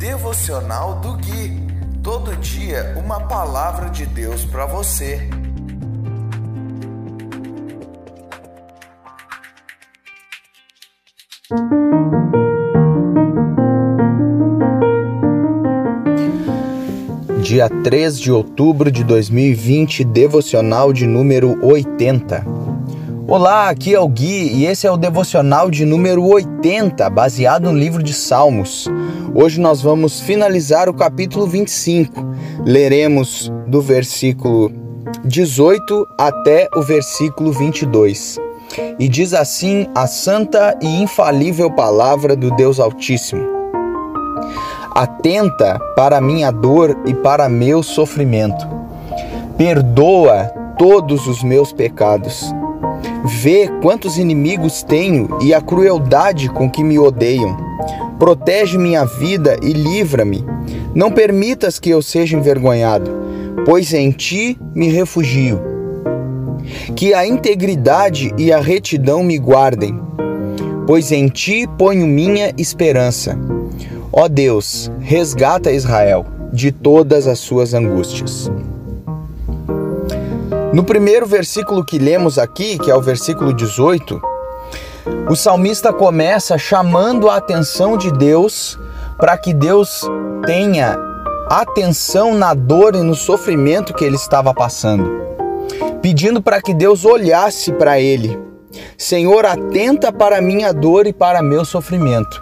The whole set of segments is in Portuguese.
Devocional do Gui. Todo dia uma palavra de Deus para você. Dia 3 de outubro de 2020, devocional de número 80. Olá, aqui é o Gui e esse é o devocional de número 80, baseado no livro de Salmos. Hoje nós vamos finalizar o capítulo 25. Leremos do versículo 18 até o versículo 22. E diz assim a santa e infalível palavra do Deus Altíssimo: Atenta para minha dor e para meu sofrimento. Perdoa todos os meus pecados Vê quantos inimigos tenho e a crueldade com que me odeiam. Protege minha vida e livra-me. Não permitas que eu seja envergonhado, pois em ti me refugio. Que a integridade e a retidão me guardem, pois em ti ponho minha esperança. Ó Deus, resgata Israel de todas as suas angústias. No primeiro versículo que lemos aqui, que é o versículo 18, o salmista começa chamando a atenção de Deus para que Deus tenha atenção na dor e no sofrimento que ele estava passando, pedindo para que Deus olhasse para ele. Senhor, atenta para a minha dor e para meu sofrimento.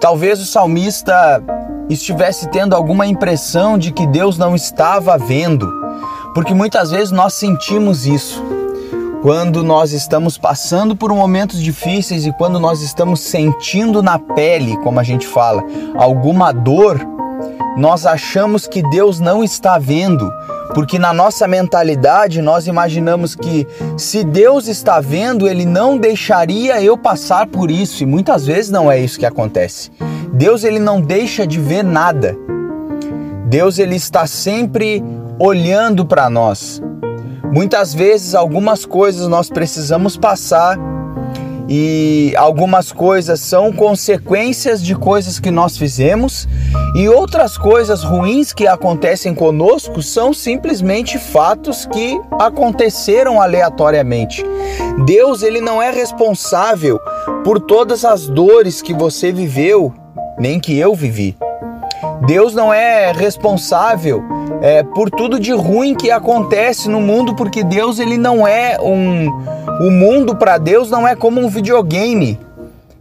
Talvez o salmista estivesse tendo alguma impressão de que Deus não estava vendo porque muitas vezes nós sentimos isso. Quando nós estamos passando por momentos difíceis e quando nós estamos sentindo na pele, como a gente fala, alguma dor, nós achamos que Deus não está vendo, porque na nossa mentalidade nós imaginamos que se Deus está vendo, ele não deixaria eu passar por isso, e muitas vezes não é isso que acontece. Deus ele não deixa de ver nada. Deus ele está sempre olhando para nós. Muitas vezes algumas coisas nós precisamos passar e algumas coisas são consequências de coisas que nós fizemos e outras coisas ruins que acontecem conosco são simplesmente fatos que aconteceram aleatoriamente. Deus ele não é responsável por todas as dores que você viveu, nem que eu vivi. Deus não é responsável é, por tudo de ruim que acontece no mundo, porque Deus ele não é um. O mundo para Deus não é como um videogame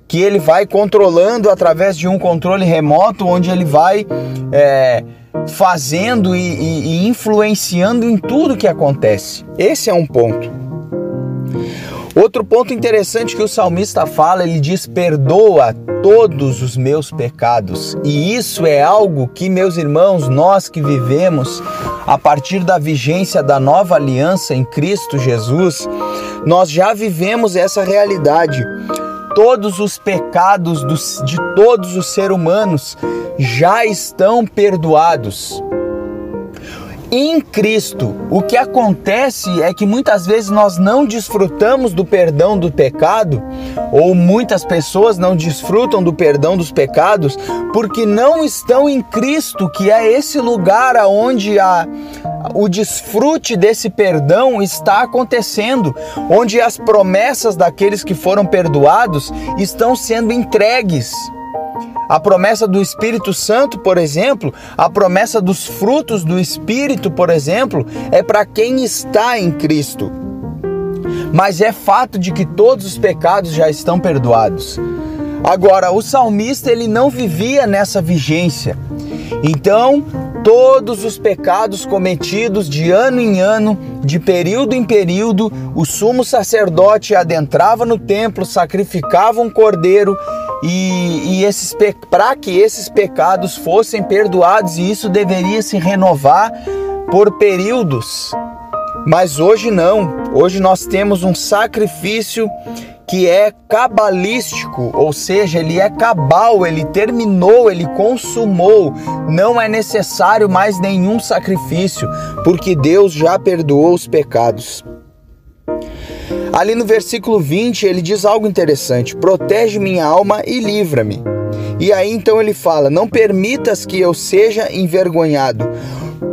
que ele vai controlando através de um controle remoto, onde ele vai é, fazendo e, e, e influenciando em tudo que acontece. Esse é um ponto. Outro ponto interessante que o salmista fala, ele diz: perdoa todos os meus pecados. E isso é algo que, meus irmãos, nós que vivemos a partir da vigência da nova aliança em Cristo Jesus, nós já vivemos essa realidade. Todos os pecados dos, de todos os seres humanos já estão perdoados em Cristo. O que acontece é que muitas vezes nós não desfrutamos do perdão do pecado, ou muitas pessoas não desfrutam do perdão dos pecados, porque não estão em Cristo, que é esse lugar aonde a o desfrute desse perdão está acontecendo, onde as promessas daqueles que foram perdoados estão sendo entregues. A promessa do Espírito Santo, por exemplo, a promessa dos frutos do Espírito, por exemplo, é para quem está em Cristo. Mas é fato de que todos os pecados já estão perdoados. Agora, o salmista ele não vivia nessa vigência. Então, todos os pecados cometidos de ano em ano, de período em período, o sumo sacerdote adentrava no templo, sacrificava um cordeiro e, e esses para que esses pecados fossem perdoados e isso deveria se renovar por períodos. Mas hoje não. Hoje nós temos um sacrifício que é cabalístico, ou seja, ele é cabal, ele terminou, ele consumou. Não é necessário mais nenhum sacrifício, porque Deus já perdoou os pecados. Ali no versículo 20, ele diz algo interessante: Protege minha alma e livra-me. E aí então ele fala: Não permitas que eu seja envergonhado,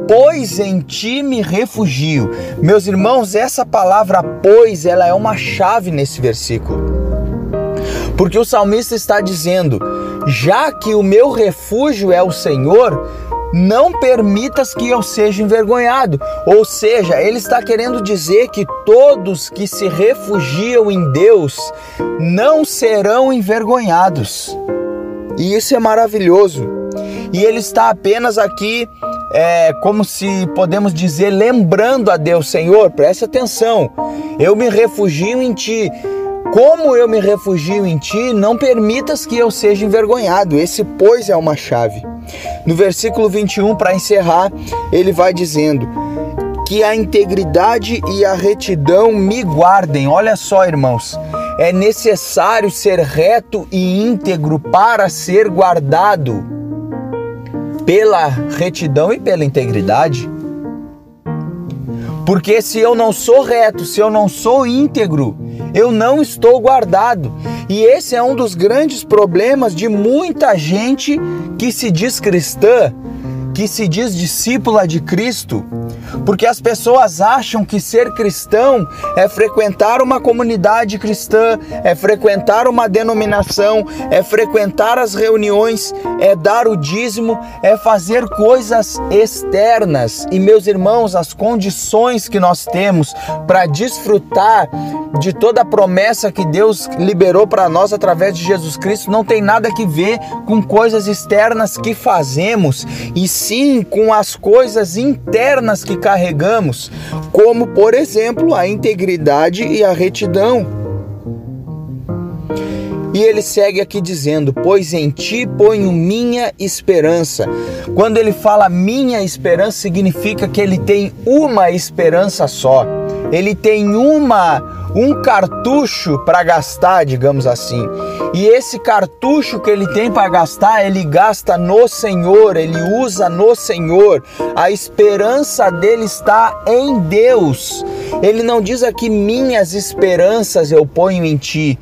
pois em ti me refugio. Meus irmãos, essa palavra pois, ela é uma chave nesse versículo. Porque o salmista está dizendo: já que o meu refúgio é o Senhor, não permitas que eu seja envergonhado. Ou seja, ele está querendo dizer que todos que se refugiam em Deus não serão envergonhados. E isso é maravilhoso. E ele está apenas aqui, é, como se podemos dizer, lembrando a Deus, Senhor, preste atenção, eu me refugio em Ti. Como eu me refugio em Ti, não permitas que eu seja envergonhado. Esse, pois, é uma chave. No versículo 21, para encerrar, ele vai dizendo: Que a integridade e a retidão me guardem. Olha só, irmãos, é necessário ser reto e íntegro para ser guardado pela retidão e pela integridade. Porque se eu não sou reto, se eu não sou íntegro, eu não estou guardado. E esse é um dos grandes problemas de muita gente que se diz cristã, que se diz discípula de Cristo, porque as pessoas acham que ser cristão é frequentar uma comunidade cristã, é frequentar uma denominação, é frequentar as reuniões, é dar o dízimo, é fazer coisas externas. E meus irmãos, as condições que nós temos para desfrutar de toda a promessa que Deus liberou para nós através de Jesus Cristo não tem nada que ver com coisas externas que fazemos, e sim com as coisas internas que carregamos, como por exemplo a integridade e a retidão. E ele segue aqui dizendo: Pois em ti ponho minha esperança. Quando ele fala minha esperança, significa que ele tem uma esperança só. Ele tem uma um cartucho para gastar, digamos assim. E esse cartucho que ele tem para gastar, ele gasta no Senhor, ele usa no Senhor. A esperança dele está em Deus. Ele não diz aqui minhas esperanças eu ponho em ti,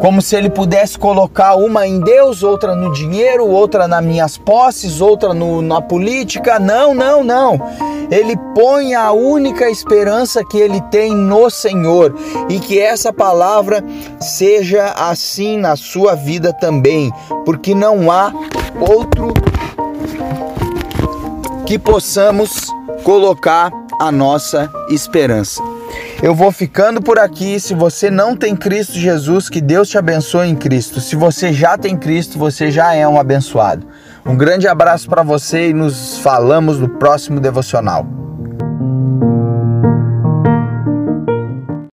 como se ele pudesse colocar uma em Deus, outra no dinheiro, outra nas minhas posses, outra no, na política. Não, não, não. Ele põe a única esperança que ele tem no Senhor e que essa palavra seja assim na sua vida também, porque não há outro que possamos colocar a nossa esperança. Eu vou ficando por aqui. Se você não tem Cristo Jesus, que Deus te abençoe em Cristo. Se você já tem Cristo, você já é um abençoado. Um grande abraço para você e nos falamos no próximo devocional.